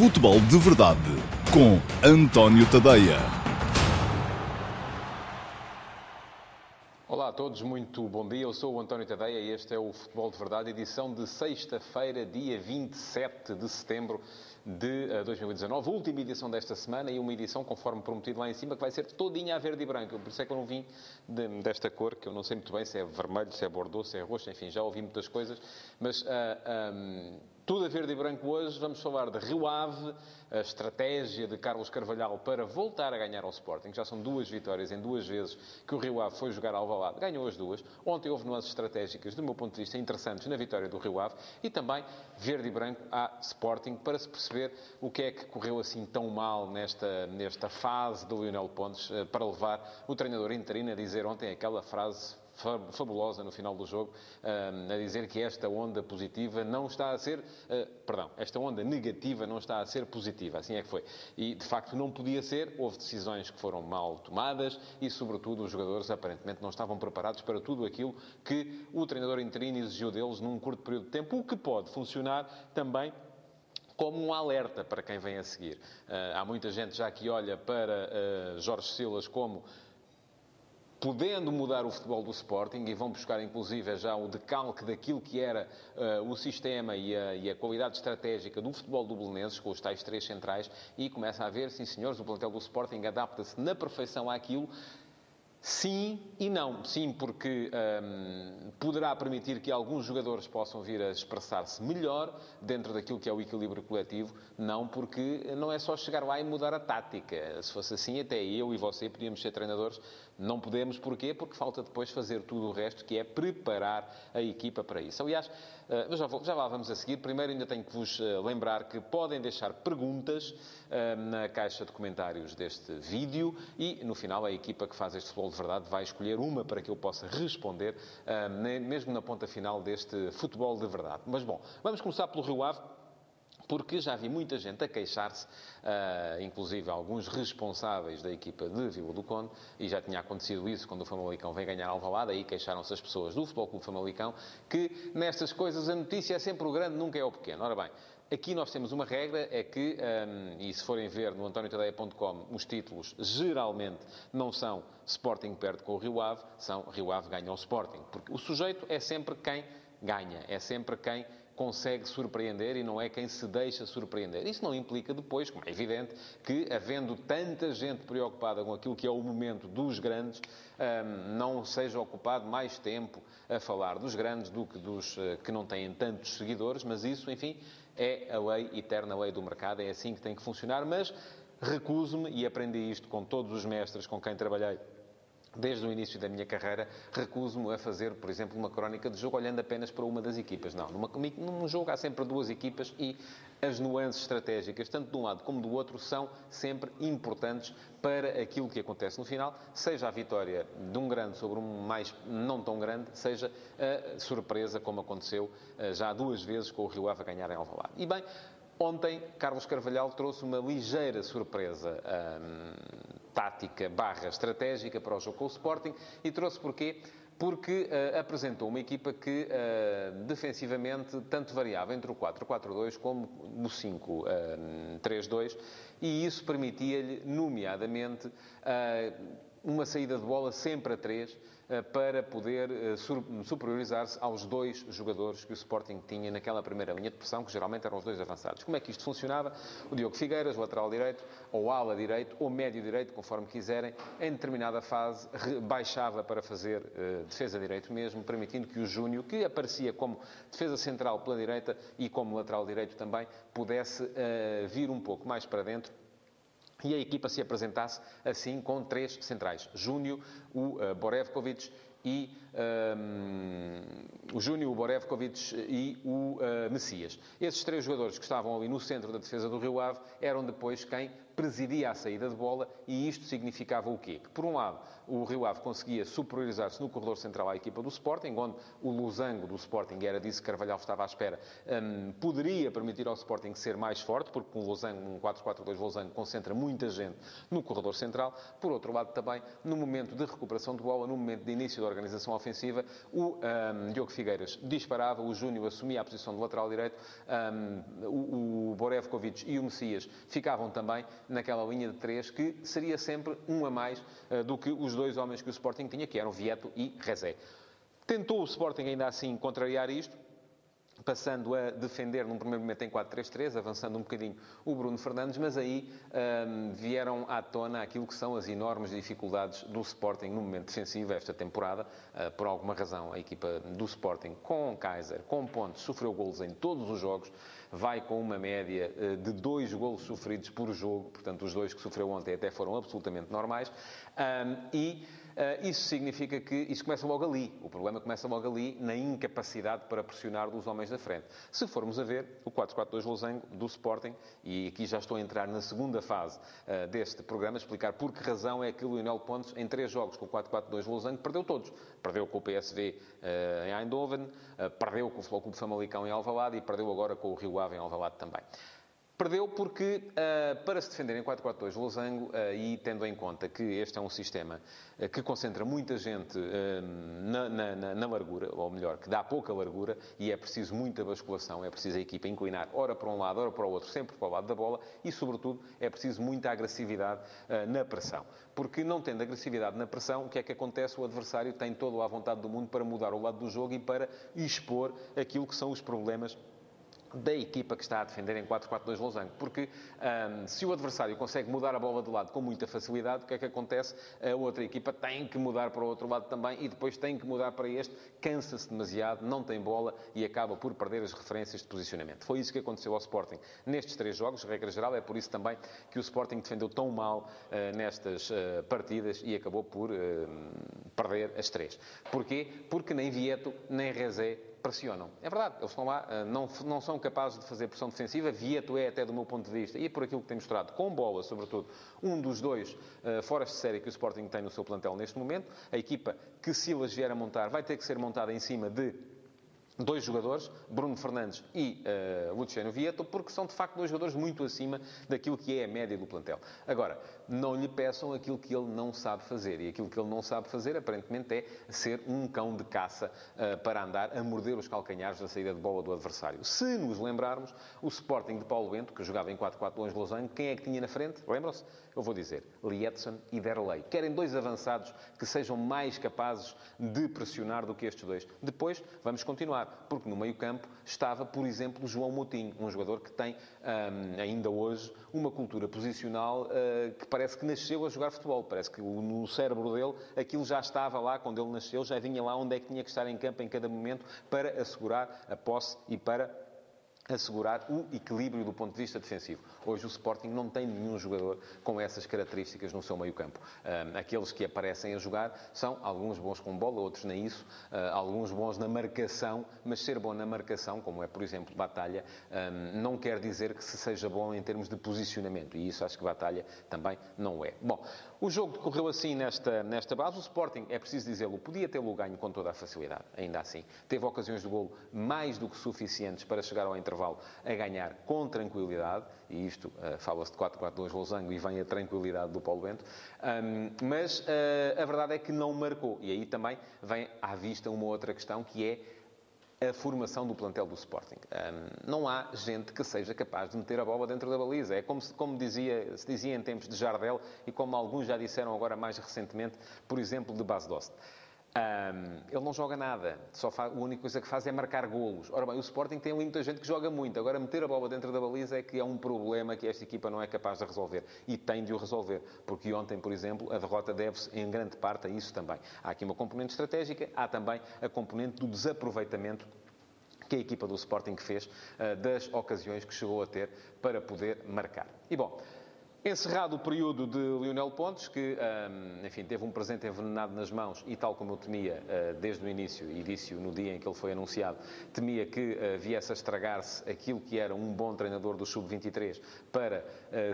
Futebol de Verdade com António Tadeia. Olá a todos, muito bom dia. Eu sou o António Tadeia e este é o Futebol de Verdade, edição de sexta-feira, dia 27 de setembro de 2019. Eh, última edição desta semana e uma edição, conforme prometido lá em cima, que vai ser todinha a verde e branco. Por isso é que eu não vim de, desta cor, que eu não sei muito bem se é vermelho, se é bordeaux, se é roxo, enfim, já ouvi muitas coisas. Mas uh, ah, um, tudo a verde e branco hoje. Vamos falar de Rio Ave, a estratégia de Carlos Carvalhal para voltar a ganhar ao Sporting. Já são duas vitórias em duas vezes que o Rio Ave foi jogar ao Valado. Ganhou as duas. Ontem houve nuances estratégicas, do meu ponto de vista, interessantes na vitória do Rio Ave. E também verde e branco à Sporting para se perceber o que é que correu assim tão mal nesta, nesta fase do Lionel Pontes eh, para levar o treinador interino a dizer ontem aquela frase fabulosa no final do jogo, a dizer que esta onda positiva não está a ser, ah, perdão, esta onda negativa não está a ser positiva. Assim é que foi. E, de facto, não podia ser. Houve decisões que foram mal tomadas e, sobretudo, os jogadores aparentemente não estavam preparados para tudo aquilo que o treinador interino exigiu deles num curto período de tempo, o que pode funcionar também como um alerta para quem vem a seguir. Uh, há muita gente já que olha para uh, Jorge Silas como podendo mudar o futebol do Sporting e vão buscar inclusive já o decalque daquilo que era uh, o sistema e a, e a, qualidade estratégica do futebol do Belenenses, com os tais três centrais, e começa a ver, sim senhores, o plantel do Sporting adapta-se na perfeição àquilo, Sim e não. Sim, porque hum, poderá permitir que alguns jogadores possam vir a expressar-se melhor dentro daquilo que é o equilíbrio coletivo. Não, porque não é só chegar lá e mudar a tática. Se fosse assim, até eu e você podíamos ser treinadores. Não podemos, porquê? Porque falta depois fazer tudo o resto, que é preparar a equipa para isso. Aliás, eh, já, vou, já lá vamos a seguir. Primeiro, ainda tenho que vos eh, lembrar que podem deixar perguntas eh, na caixa de comentários deste vídeo e, no final, a equipa que faz este futebol de verdade vai escolher uma para que eu possa responder, mesmo na ponta final deste futebol de verdade. Mas bom, vamos começar pelo Rio Ave porque já vi muita gente a queixar-se, uh, inclusive alguns responsáveis da equipa de Vila do Conde, e já tinha acontecido isso quando o Famalicão vem ganhar Alvalade, aí queixaram-se as pessoas do Futebol Clube Famalicão, que nestas coisas a notícia é sempre o grande, nunca é o pequeno. Ora bem, Aqui nós temos uma regra, é que, um, e se forem ver no antoniotadeia.com, os títulos geralmente não são Sporting perde com o Rio Ave, são Rio Ave ganha o Sporting. Porque o sujeito é sempre quem ganha, é sempre quem consegue surpreender e não é quem se deixa surpreender. Isso não implica depois, como é evidente, que havendo tanta gente preocupada com aquilo que é o momento dos grandes, hum, não seja ocupado mais tempo a falar dos grandes do que dos eh, que não têm tantos seguidores, mas isso, enfim, é a lei eterna, a lei do mercado, é assim que tem que funcionar, mas recuso-me, e aprendi isto com todos os mestres com quem trabalhei desde o início da minha carreira, recuso-me a fazer, por exemplo, uma crónica de jogo olhando apenas para uma das equipas. Não, numa, num jogo há sempre duas equipas e as nuances estratégicas, tanto de um lado como do outro, são sempre importantes para aquilo que acontece no final, seja a vitória de um grande sobre um mais não tão grande, seja a surpresa, como aconteceu eh, já duas vezes com o Rio Ave a ganhar em Alvalade. E bem, ontem Carlos Carvalhal trouxe uma ligeira surpresa hum, tática barra estratégica para o jogo com o Sporting e trouxe porquê? porque uh, apresentou uma equipa que uh, defensivamente tanto variava entre o 4-4-2 como o 5-3-2 e isso permitia-lhe, nomeadamente, uh, uma saída de bola sempre a 3 eh, para poder eh, superiorizar-se aos dois jogadores que o Sporting tinha naquela primeira linha de pressão, que geralmente eram os dois avançados. Como é que isto funcionava? O Diogo Figueiras, lateral direito, ou ala direito, ou médio direito, conforme quiserem, em determinada fase baixava para fazer uh, defesa direito mesmo, permitindo que o Júnior, que aparecia como defesa central pela direita e como lateral direito também, pudesse vir um pouco mais para dentro e a equipa se apresentasse assim com três centrais. Júnior, o uh, Borevkovic e um, o Júnior, o Borevkovic e o uh, Messias. Esses três jogadores que estavam ali no centro da defesa do Rio Ave eram depois quem presidia a saída de bola e isto significava o quê? Que, por um lado, o Rio Ave conseguia superiorizar-se no corredor central à equipa do Sporting, onde o losango do Sporting era disso que Carvalhal estava à espera, um, poderia permitir ao Sporting ser mais forte, porque um losango, um 4-4-2 losango, concentra muita gente no corredor central. Por outro lado, também, no momento de recuperação de bola, no momento de início da organização ofensiva, o um, Diogo Figueiras disparava, o Júnior assumia a posição de lateral direito, um, o, o Borevkovic e o Messias ficavam também naquela linha de três, que seria sempre um a mais uh, do que os dois homens que o Sporting tinha, que eram Vieto e Rezé. Tentou o Sporting ainda assim contrariar isto, passando a defender num primeiro momento em 4-3-3, avançando um bocadinho o Bruno Fernandes, mas aí um, vieram à tona aquilo que são as enormes dificuldades do Sporting no momento defensivo esta temporada. Uh, por alguma razão, a equipa do Sporting, com Kaiser, com pontos, sofreu golos em todos os jogos, vai com uma média uh, de dois golos sofridos por jogo, portanto, os dois que sofreu ontem até foram absolutamente normais, um, e isso significa que isso começa logo ali. O problema começa logo ali na incapacidade para pressionar dos homens da frente. Se formos a ver o 4-4-2 losango do Sporting, e aqui já estou a entrar na segunda fase uh, deste programa, explicar por que razão é que o Lionel Pontes, em três jogos com o 4-4-2 losango, perdeu todos. Perdeu com o PSV eh, em Eindhoven, perdeu com o Futebol Clube Famalicão em Alvalade e perdeu agora com o Rio Ave em Alvalade também. Perdeu porque, uh, para se defender em 4-4-2 losango, uh, e tendo em conta que este é um sistema uh, que concentra muita gente na, na, na, largura, ou melhor, que dá pouca largura, e é preciso muita basculação, é preciso a equipa inclinar ora para um lado, ora para o outro, sempre para o lado da bola, e, sobretudo, é preciso muita agressividade na pressão. Porque, não tendo agressividade na pressão, o que é que acontece? O adversário tem toda a vontade do mundo para mudar o lado do jogo e para expor aquilo que são os problemas da equipa que está a defender em 4-4-2 losango. Porque um, se o adversário consegue mudar a bola de lado com muita facilidade, o que é que acontece? A outra equipa tem que mudar para o outro lado também e depois tem que mudar para este, cansa-se demasiado, não tem bola e acaba por perder as referências de posicionamento. Foi isso que aconteceu ao Sporting nestes três jogos, regra geral, é por isso também que o Sporting defendeu tão mal uh, nestas uh, partidas e acabou por uh, perder as três. Porquê? Porque nem Vieto, nem Rezé pressionam. É verdade, eles estão lá, eh, não, não são capazes de fazer pressão defensiva. Vieto é, até do meu ponto de vista, e por aquilo que tem mostrado, com bola, sobretudo, um dos dois uh, fora de série que o Sporting tem no seu plantel neste momento. A equipa que Silas vier a montar vai ter que ser montada em cima de dois jogadores, Bruno Fernandes e uh, Luciano Vieto, porque são de facto dois jogadores muito acima daquilo que é a média do plantel. Agora, não lhe peçam aquilo que ele não sabe fazer. E aquilo que ele não sabe fazer, aparentemente, é ser um cão de caça uh, para andar a morder os calcanhares da saída de bola do adversário. Se nos lembrarmos, o Sporting de Paulo Bento, que jogava em 4-4-2 Losango, quem é que tinha na frente? Lembram-se? Eu vou dizer, Lietzen e Derlei. Querem dois avançados que sejam mais capazes de pressionar do que estes dois. Depois, vamos continuar, porque no meio-campo estava, por exemplo, João Moutinho, um jogador que tem, um, ainda hoje, uma cultura posicional uh, que parece que nasceu a jogar futebol. Parece que no cérebro dele aquilo já estava lá quando ele nasceu, já vinha lá onde é que tinha que estar em campo em cada momento para assegurar a posse e para assegurar o equilíbrio do ponto de vista defensivo. Hoje o Sporting não tem nenhum jogador com essas características no seu meio-campo. aqueles que aparecem a jogar são alguns bons com bola, outros nem isso, uh, alguns bons na marcação, mas ser bom na marcação, como é, por exemplo, Batalha, não quer dizer que se seja bom em termos de posicionamento, e isso acho que Batalha também não é. Bom, o jogo decorreu assim nesta, nesta base. O Sporting, é preciso dizê-lo, podia tê-lo ganho com toda a facilidade, ainda assim. Teve ocasiões de golo mais do que suficientes para chegar ao intervalo a ganhar com tranquilidade, e isto uh, fala-se de 4-4-2 Losango e vem a tranquilidade do Paulo Bento, um, mas uh, a verdade é que não marcou. E aí também vem à vista uma outra questão que é a formação do plantel do Sporting. Um, não há gente que seja capaz de meter a bola dentro da baliza. É como, se, como dizia, se dizia em tempos de Jardel e como alguns já disseram agora mais recentemente, por exemplo, de Bas Dost. Um, ele não joga nada, só faz, a única coisa que faz é marcar golos. Ora bem, o Sporting tem ali muita gente que joga muito. Agora, meter a bola dentro da baliza é que é um problema que esta equipa não é capaz de resolver. E tem de o resolver. Porque ontem, por exemplo, a derrota deve-se em grande parte a isso também. Há aqui uma componente estratégica, há também a componente do desaproveitamento que a equipa do Sporting fez uh, das ocasiões que chegou a ter para poder marcar. E bom. Encerrado o período de Lionel Pontes, que, enfim, teve um presente envenenado nas mãos e, tal como eu temia desde o início, e disse no dia em que ele foi anunciado, temia que viesse a estragar-se aquilo que era um bom treinador do Sub-23 para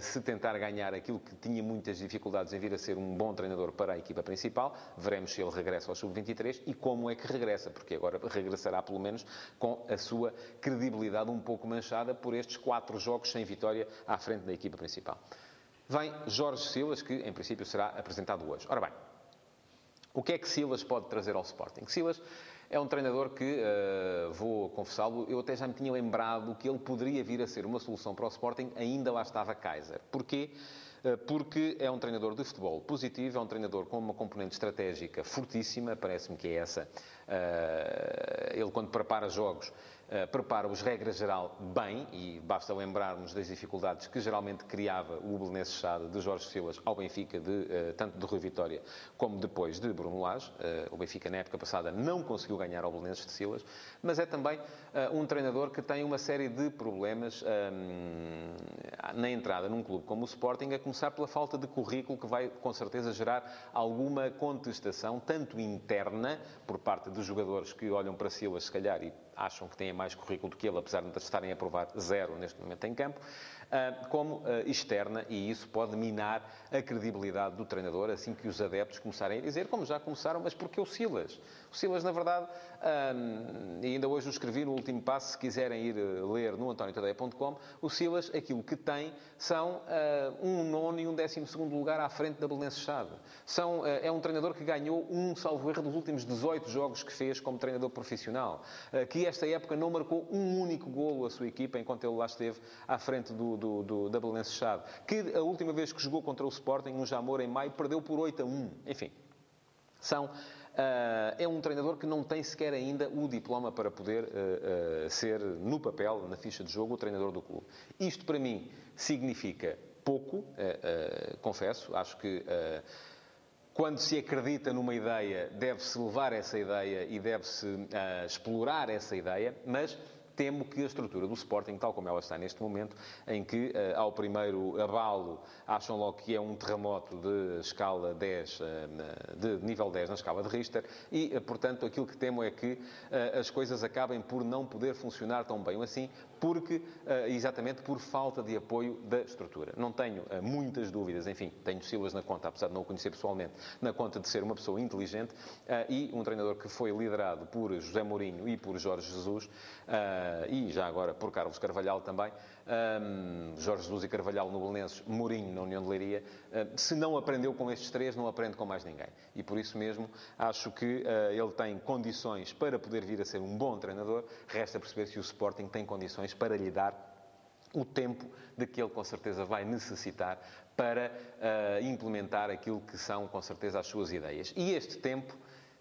se tentar ganhar aquilo que tinha muitas dificuldades em vir a ser um bom treinador para a equipa principal. Veremos se ele regressa ao Sub-23 e como é que regressa, porque agora regressará pelo menos com a sua credibilidade um pouco manchada por estes quatro jogos sem vitória à frente da equipa principal. Vem Jorge Silas, que em princípio será apresentado hoje. Ora bem, O que é que Silas pode trazer ao Sporting? Silas é um treinador que, uh, vou confessá-lo, eu até já me tinha lembrado que ele poderia vir a ser uma solução para o Sporting, ainda lá estava Kaiser. Porquê? Uh, porque é um treinador de futebol positivo, é um treinador com uma componente estratégica fortíssima, parece-me que é essa. Uh, ele, quando prepara jogos, eh, prepara-os, regra geral, bem, e basta lembrarmos das dificuldades que geralmente criava o Belenenses Chade de Jorge Silas ao Benfica, de, eh, tanto de Rui Vitória como depois de Bruno Lage. Eh, o Benfica, na época passada, não conseguiu ganhar ao Belenenses de Silas, mas é também um treinador que tem uma série de problemas ehm, na entrada num clube como o Sporting, a começar pela falta de currículo que vai, com certeza, gerar alguma contestação, tanto interna, por parte dos jogadores que olham para Silas, se calhar, e acham que têm mais currículo do que ele, apesar de estarem a provar zero neste momento em campo, como ah, externa, e isso pode minar a credibilidade do treinador assim que os adeptos começarem a dizer, como já começaram, mas porque o Silas? O Silas, na verdade, ah, e ainda hoje o escrevi no último passo, se quiserem ir ler no antoniotadeia.com, o Silas, aquilo que tem são um nono e um décimo segundo lugar à frente da Belenenses Chade. São, é um treinador que ganhou um salvo erro dos últimos 18 jogos que fez como treinador profissional, que esta época não marcou um único golo a sua equipa enquanto ele lá esteve à frente do, do, do da Belenenses Chade, que a última vez que jogou contra o Sporting, no Jamor, em maio, perdeu por 8 a 1. Enfim, são... Uh, é um treinador que não tem sequer ainda o diploma para poder uh, uh, ser, no papel, na ficha de jogo, o treinador do clube. Isto, para mim, significa pouco, confesso. Acho que quando se acredita numa ideia, deve-se levar essa ideia e deve-se explorar essa ideia, mas temo que a estrutura do Sporting, tal como ela está neste momento, em que uh, ao primeiro abalo acham logo que é um terremoto de escala 10, uh, eh, de nível 10 na escala de Richter, e, uh, portanto, aquilo que temo é que as coisas acabem por não poder funcionar tão bem assim, porque, exatamente por falta de apoio da estrutura. Não tenho muitas dúvidas, enfim, tenho Silas na conta, apesar de não o conhecer pessoalmente, na conta de ser uma pessoa inteligente e um treinador que foi liderado por José Mourinho e por Jorge Jesus, e já agora por Carlos Carvalhal também, Jorge Jesus e Carvalhal no Belenenses, Mourinho na União de Leiria, se não aprendeu com estes três, não aprende com mais ninguém. E por isso mesmo acho que ele tem condições para poder vir a ser um bom treinador, resta perceber se o Sporting tem condições para lhe dar o tempo de que ele com certeza vai necessitar para uh, implementar aquilo que são com certeza as suas ideias. E este tempo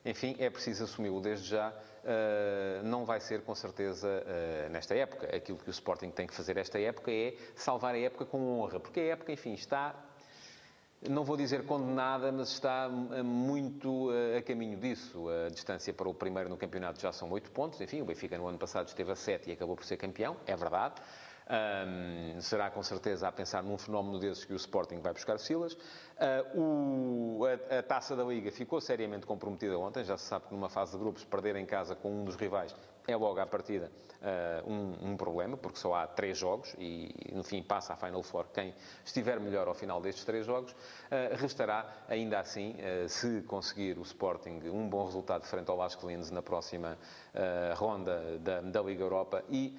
enfim, é preciso assumi-lo desde já. Uh, não vai ser, com certeza, uh, nesta época. Aquilo que o Sporting tem que fazer esta época é salvar a época com honra, porque a época, enfim, está não vou dizer condenada, mas está eh, muito a caminho disso. A distância para o primeiro no campeonato já são 8 pontos. Enfim, o Benfica no ano passado esteve a 7 e acabou por ser campeão, é verdade. Um, será com certeza a pensar num fenómeno desses que o Sporting vai buscar Silas. Uh, o, a, a, taça da Liga ficou seriamente comprometida ontem. Já se sabe que numa fase de grupos perder em casa com um dos rivais é logo à partida uh, um, um, problema, porque só há três jogos e, no fim, passa à Final Four quem estiver melhor ao final destes três jogos. Uh, restará, ainda assim, se conseguir o Sporting um bom resultado frente ao Vasco Linz na próxima ronda da, da Liga Europa e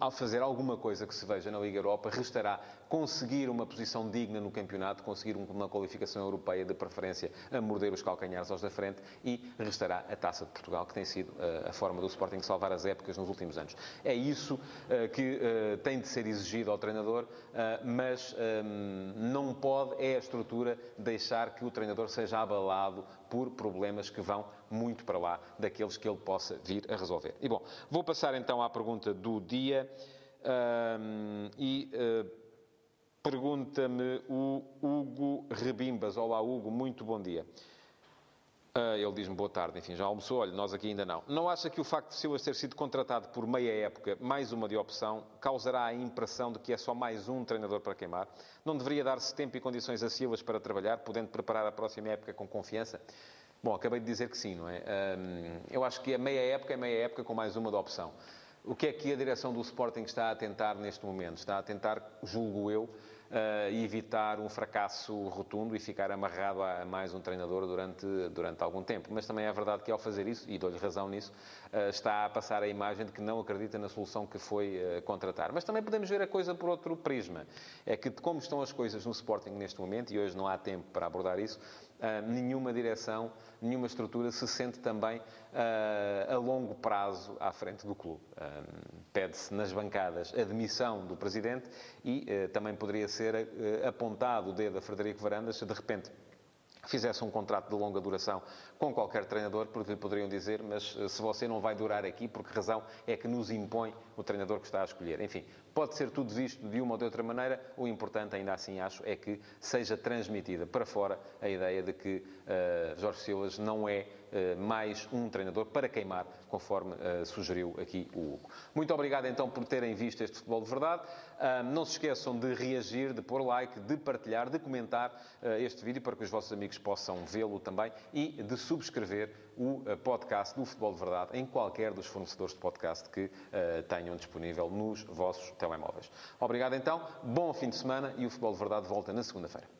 ao fazer alguma coisa que se veja na Liga Europa, restará conseguir uma posição digna no campeonato, conseguir uma qualificação europeia de preferência a morder os calcanhares aos da frente e restará a Taça de Portugal, que tem sido uh, a forma do Sporting salvar as épocas nos últimos anos. É isso uh, que tem de ser exigido ao treinador, mas um, não pode, é a estrutura, deixar que o treinador seja abalado por problemas que vão muito para lá daqueles que ele possa vir a resolver. E bom, vou passar então à pergunta do dia um, e uh, pergunta-me o Hugo Rebimbas. Olá, Hugo, muito bom dia. Uh, ele diz-me boa tarde, enfim, já almoçou? Olha, nós aqui ainda não. Não acha que o facto de Silas ter sido contratado por meia época, mais uma de opção, causará a impressão de que é só mais um treinador para queimar? Não deveria dar-se tempo e condições a Silas para trabalhar, podendo preparar a próxima época com confiança? Bom, acabei de dizer que sim, não é? Um, eu acho que a meia época é meia época com mais uma de opção. O que é que a direção do Sporting está a tentar neste momento? Está a tentar, julgo eu, uh, evitar um fracasso rotundo e ficar amarrado a mais um treinador durante, durante algum tempo. Mas também é verdade que ao fazer isso, e dou-lhe razão nisso, uh, está a passar a imagem de que não acredita na solução que foi uh, contratar. Mas também podemos ver a coisa por outro prisma. É que, como estão as coisas no Sporting neste momento, e hoje não há tempo para abordar isso, nenhuma direção, nenhuma estrutura se sente também a longo prazo à frente do clube. Pede-se nas bancadas a demissão do presidente e também poderia ser apontado o dedo a Frederico Varandas se de repente fizesse um contrato de longa duração com qualquer treinador, porque lhe poderiam dizer, mas eh, se você não vai durar aqui, por que razão é que nos impõe o treinador que está a escolher? Enfim, pode ser tudo visto de uma ou de outra maneira, o importante, ainda assim, acho, é que seja transmitida para fora a ideia de que uh, Jorge Silas não é mais um treinador para queimar, conforme uh, sugeriu aqui o Hugo. Muito obrigado, então, por terem visto este Futebol de Verdade. não se esqueçam de reagir, de pôr like, de partilhar, de comentar este vídeo para que os vossos amigos possam vê-lo também e de subscrever o eh, podcast do Futebol de Verdade em qualquer dos fornecedores de podcast que tenham disponível nos vossos telemóveis. Obrigado então, bom fim de semana e o Futebol de Verdade volta na segunda-feira.